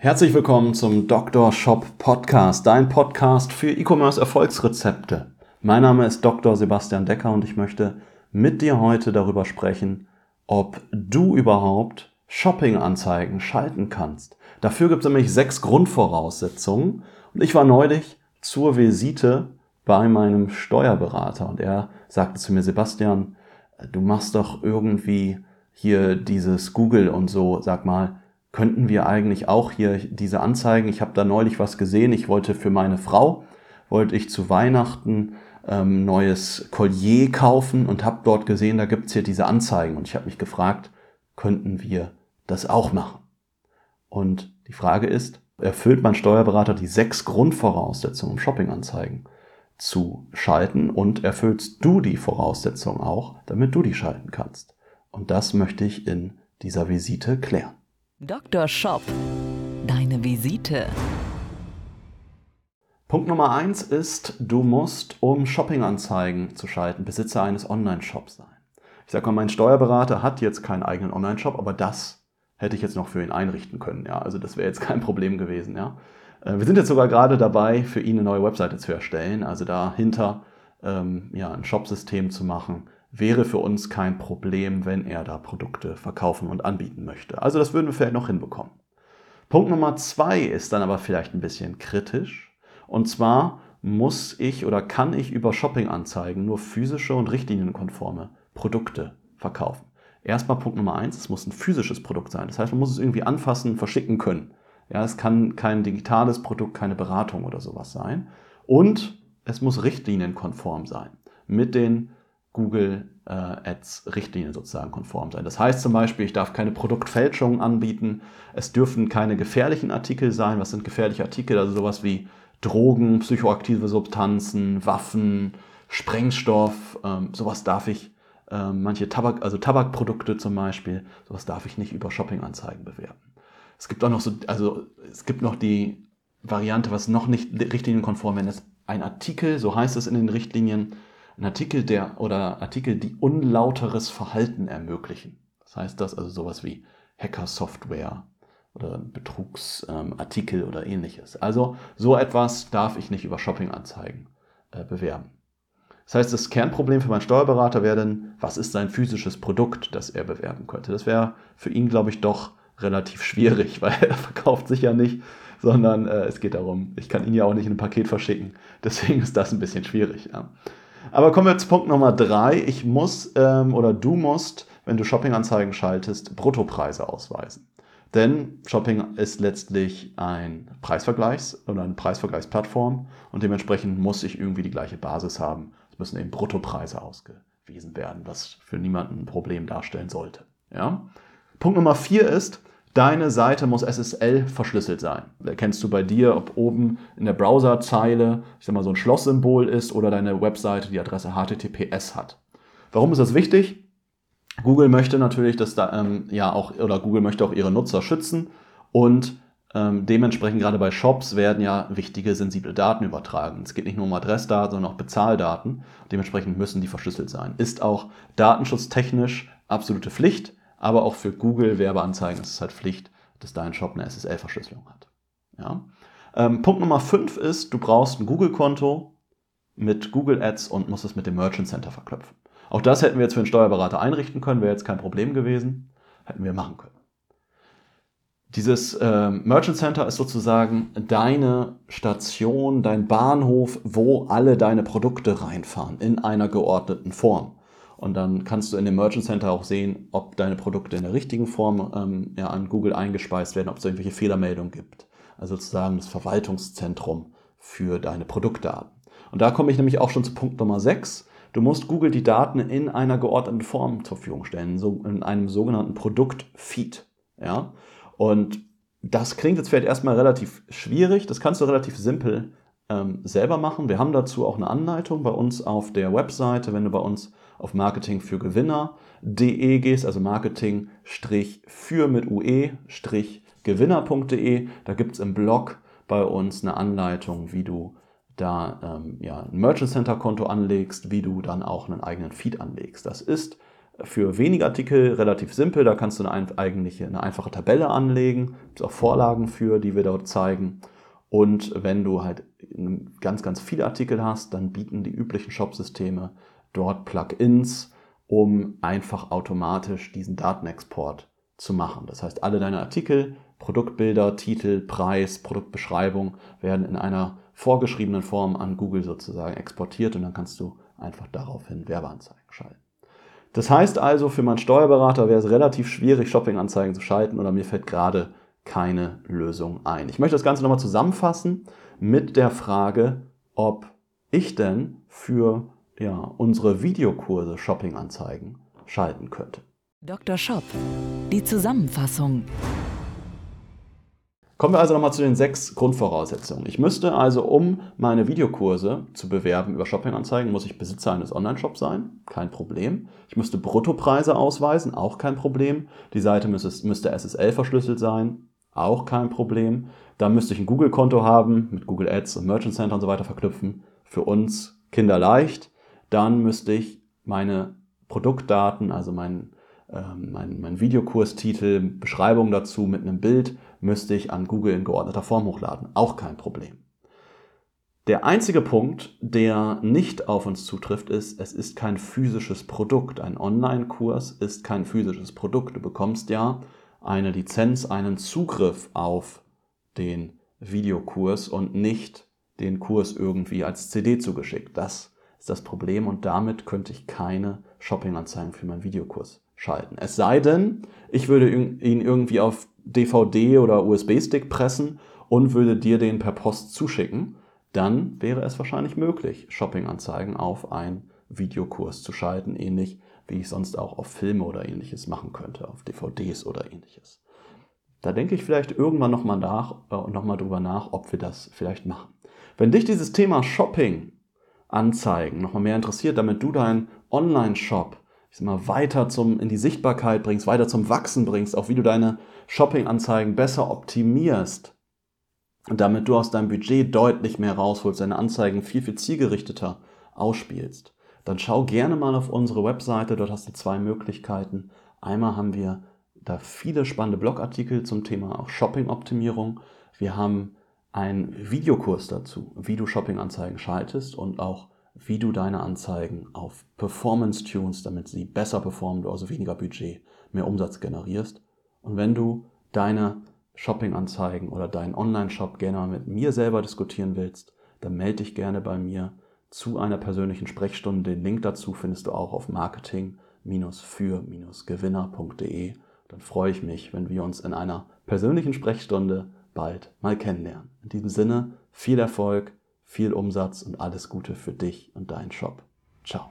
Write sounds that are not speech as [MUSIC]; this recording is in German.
Herzlich willkommen zum Dr. Shop Podcast, dein Podcast für E-Commerce Erfolgsrezepte. Mein Name ist Dr. Sebastian Decker und ich möchte mit dir heute darüber sprechen, ob du überhaupt Shopping-Anzeigen schalten kannst. Dafür gibt es nämlich sechs Grundvoraussetzungen. Und ich war neulich zur Visite bei meinem Steuerberater und er sagte zu mir, Sebastian, du machst doch irgendwie hier dieses Google und so, sag mal, könnten wir eigentlich auch hier diese Anzeigen, ich habe da neulich was gesehen, ich wollte für meine Frau, wollte ich zu Weihnachten ähm, neues Collier kaufen und habe dort gesehen, da gibt's hier diese Anzeigen und ich habe mich gefragt, könnten wir das auch machen? Und die Frage ist, erfüllt mein Steuerberater die sechs Grundvoraussetzungen, um Shoppinganzeigen zu schalten und erfüllst du die Voraussetzungen auch, damit du die schalten kannst? Und das möchte ich in dieser Visite klären. Dr. Shop. Deine Visite. Punkt Nummer eins ist, du musst, um Shoppinganzeigen zu schalten, Besitzer eines Online-Shops sein. Ich sage mal, mein Steuerberater hat jetzt keinen eigenen Online-Shop, aber das hätte ich jetzt noch für ihn einrichten können. Ja, also das wäre jetzt [LAUGHS] kein Problem gewesen. Ja, äh, wir sind jetzt sogar gerade dabei, für ihn eine neue Webseite zu erstellen. Also dahinter ähm, ja ein Shopsystem zu machen, wäre für uns kein Problem, wenn er da Produkte verkaufen und anbieten möchte. Also das würden wir vielleicht noch hinbekommen. Punkt Nummer zwei ist dann aber vielleicht ein bisschen kritisch. Und zwar muss ich oder kann ich über Shopping-Anzeigen nur physische und richtlinienkonforme Produkte verkaufen. Erstmal Punkt Nummer eins, es muss ein physisches Produkt sein. Das heißt, man muss es irgendwie anfassen, verschicken können. Ja, es kann kein digitales Produkt, keine Beratung oder sowas sein. Und es muss richtlinienkonform sein. Mit den Google äh, Ads Richtlinien sozusagen konform sein. Das heißt zum Beispiel, ich darf keine Produktfälschungen anbieten. Es dürfen keine gefährlichen Artikel sein. Was sind gefährliche Artikel? Also sowas wie Drogen, psychoaktive Substanzen, Waffen, Sprengstoff. Ähm, sowas darf ich ähm, manche Tabak, also Tabakprodukte zum Beispiel, sowas darf ich nicht über Shoppinganzeigen bewerben. Es gibt auch noch so, also es gibt noch die Variante, was noch nicht richtlinienkonform ist, ein Artikel, so heißt es in den Richtlinien, ein Artikel, der oder Artikel, die unlauteres Verhalten ermöglichen. Das heißt das also sowas wie Hacker-Software oder Betrugsartikel ähm, oder ähnliches. Also so etwas darf ich nicht über Shoppinganzeigen äh, bewerben. Das heißt, das Kernproblem für meinen Steuerberater wäre dann, was ist sein physisches Produkt, das er bewerben könnte. Das wäre für ihn, glaube ich, doch relativ schwierig, [LAUGHS] weil er verkauft sich ja nicht, sondern äh, es geht darum, ich kann ihn ja auch nicht in ein Paket verschicken. Deswegen ist das ein bisschen schwierig. Ja. Aber kommen wir zu Punkt Nummer drei. Ich muss ähm, oder du musst, wenn du Shoppinganzeigen schaltest, Bruttopreise ausweisen. Denn Shopping ist letztlich ein Preisvergleichs- oder eine Preisvergleichsplattform und dementsprechend muss ich irgendwie die gleiche Basis haben müssen eben Bruttopreise ausgewiesen werden, was für niemanden ein Problem darstellen sollte. Ja? Punkt Nummer vier ist, deine Seite muss SSL verschlüsselt sein. Da kennst du bei dir, ob oben in der Browserzeile, ich sag mal, so ein Schlosssymbol ist oder deine Webseite die Adresse HTTPS hat. Warum ist das wichtig? Google möchte natürlich, dass da ähm, ja auch oder Google möchte auch ihre Nutzer schützen und ähm, dementsprechend gerade bei Shops werden ja wichtige, sensible Daten übertragen. Es geht nicht nur um Adressdaten, sondern auch Bezahldaten. Dementsprechend müssen die verschlüsselt sein. Ist auch datenschutztechnisch absolute Pflicht, aber auch für Google Werbeanzeigen ist es halt Pflicht, dass dein Shop eine SSL-Verschlüsselung hat. Ja? Ähm, Punkt Nummer 5 ist, du brauchst ein Google-Konto mit Google Ads und musst es mit dem Merchant Center verknüpfen. Auch das hätten wir jetzt für einen Steuerberater einrichten können, wäre jetzt kein Problem gewesen. Hätten wir machen können. Dieses äh, Merchant Center ist sozusagen deine Station, dein Bahnhof, wo alle deine Produkte reinfahren in einer geordneten Form. Und dann kannst du in dem Merchant Center auch sehen, ob deine Produkte in der richtigen Form ähm, ja, an Google eingespeist werden, ob es irgendwelche Fehlermeldungen gibt. Also sozusagen das Verwaltungszentrum für deine Produktdaten. Und da komme ich nämlich auch schon zu Punkt Nummer 6. Du musst Google die Daten in einer geordneten Form zur Verfügung stellen, so in einem sogenannten Produktfeed. Ja? Und das klingt jetzt vielleicht erstmal relativ schwierig, das kannst du relativ simpel ähm, selber machen. Wir haben dazu auch eine Anleitung bei uns auf der Webseite, wenn du bei uns auf Marketing für Gewinner.de gehst, also Marketing für mit UE gewinner.de. Da gibt es im Blog bei uns eine Anleitung, wie du da ähm, ja, ein Merchant Center Konto anlegst, wie du dann auch einen eigenen Feed anlegst. Das ist für wenige Artikel relativ simpel. Da kannst du eine, eigentliche, eine einfache Tabelle anlegen. Es auch Vorlagen für, die wir dort zeigen. Und wenn du halt ganz, ganz viele Artikel hast, dann bieten die üblichen Shop-Systeme dort Plugins, um einfach automatisch diesen Datenexport zu machen. Das heißt, alle deine Artikel, Produktbilder, Titel, Preis, Produktbeschreibung werden in einer vorgeschriebenen Form an Google sozusagen exportiert und dann kannst du einfach daraufhin Werbeanzeigen schalten. Das heißt also, für meinen Steuerberater wäre es relativ schwierig, Shoppinganzeigen zu schalten oder mir fällt gerade keine Lösung ein. Ich möchte das Ganze nochmal zusammenfassen mit der Frage, ob ich denn für ja, unsere Videokurse Shoppinganzeigen schalten könnte. Dr. Shop, die Zusammenfassung. Kommen wir also nochmal zu den sechs Grundvoraussetzungen. Ich müsste also, um meine Videokurse zu bewerben über Shoppinganzeigen, muss ich Besitzer eines Online-Shops sein, kein Problem. Ich müsste Bruttopreise ausweisen, auch kein Problem. Die Seite müsste, müsste SSL verschlüsselt sein, auch kein Problem. Da müsste ich ein Google-Konto haben, mit Google Ads und Merchant Center und so weiter verknüpfen. Für uns kinderleicht. Dann müsste ich meine Produktdaten, also mein, äh, mein, mein Videokurstitel, Beschreibung dazu mit einem Bild müsste ich an Google in geordneter Form hochladen. Auch kein Problem. Der einzige Punkt, der nicht auf uns zutrifft, ist, es ist kein physisches Produkt. Ein Online-Kurs ist kein physisches Produkt. Du bekommst ja eine Lizenz, einen Zugriff auf den Videokurs und nicht den Kurs irgendwie als CD zugeschickt. Das ist das Problem und damit könnte ich keine Shopping-Anzeigen für meinen Videokurs schalten. Es sei denn, ich würde ihn irgendwie auf DVD oder USB-Stick pressen und würde dir den per Post zuschicken, dann wäre es wahrscheinlich möglich, Shopping-Anzeigen auf einen Videokurs zu schalten, ähnlich wie ich sonst auch auf Filme oder ähnliches machen könnte, auf DVDs oder ähnliches. Da denke ich vielleicht irgendwann nochmal nach äh, noch drüber nach, ob wir das vielleicht machen. Wenn dich dieses Thema Shopping Anzeigen nochmal mehr interessiert, damit du deinen Online-Shop ich sag mal, weiter zum, in die Sichtbarkeit bringst, weiter zum Wachsen bringst, auch wie du deine Shopping-Anzeigen besser optimierst damit du aus deinem Budget deutlich mehr rausholst, deine Anzeigen viel, viel zielgerichteter ausspielst, dann schau gerne mal auf unsere Webseite. Dort hast du zwei Möglichkeiten. Einmal haben wir da viele spannende Blogartikel zum Thema auch Shopping-Optimierung. Wir haben einen Videokurs dazu, wie du Shopping-Anzeigen schaltest und auch wie du deine Anzeigen auf Performance tunst, damit sie besser performen, du also weniger Budget, mehr Umsatz generierst. Und wenn du deine Shopping-Anzeigen oder deinen Online-Shop gerne mal mit mir selber diskutieren willst, dann melde dich gerne bei mir zu einer persönlichen Sprechstunde. Den Link dazu findest du auch auf marketing-für-gewinner.de. Dann freue ich mich, wenn wir uns in einer persönlichen Sprechstunde bald mal kennenlernen. In diesem Sinne, viel Erfolg viel Umsatz und alles Gute für dich und deinen Shop. Ciao.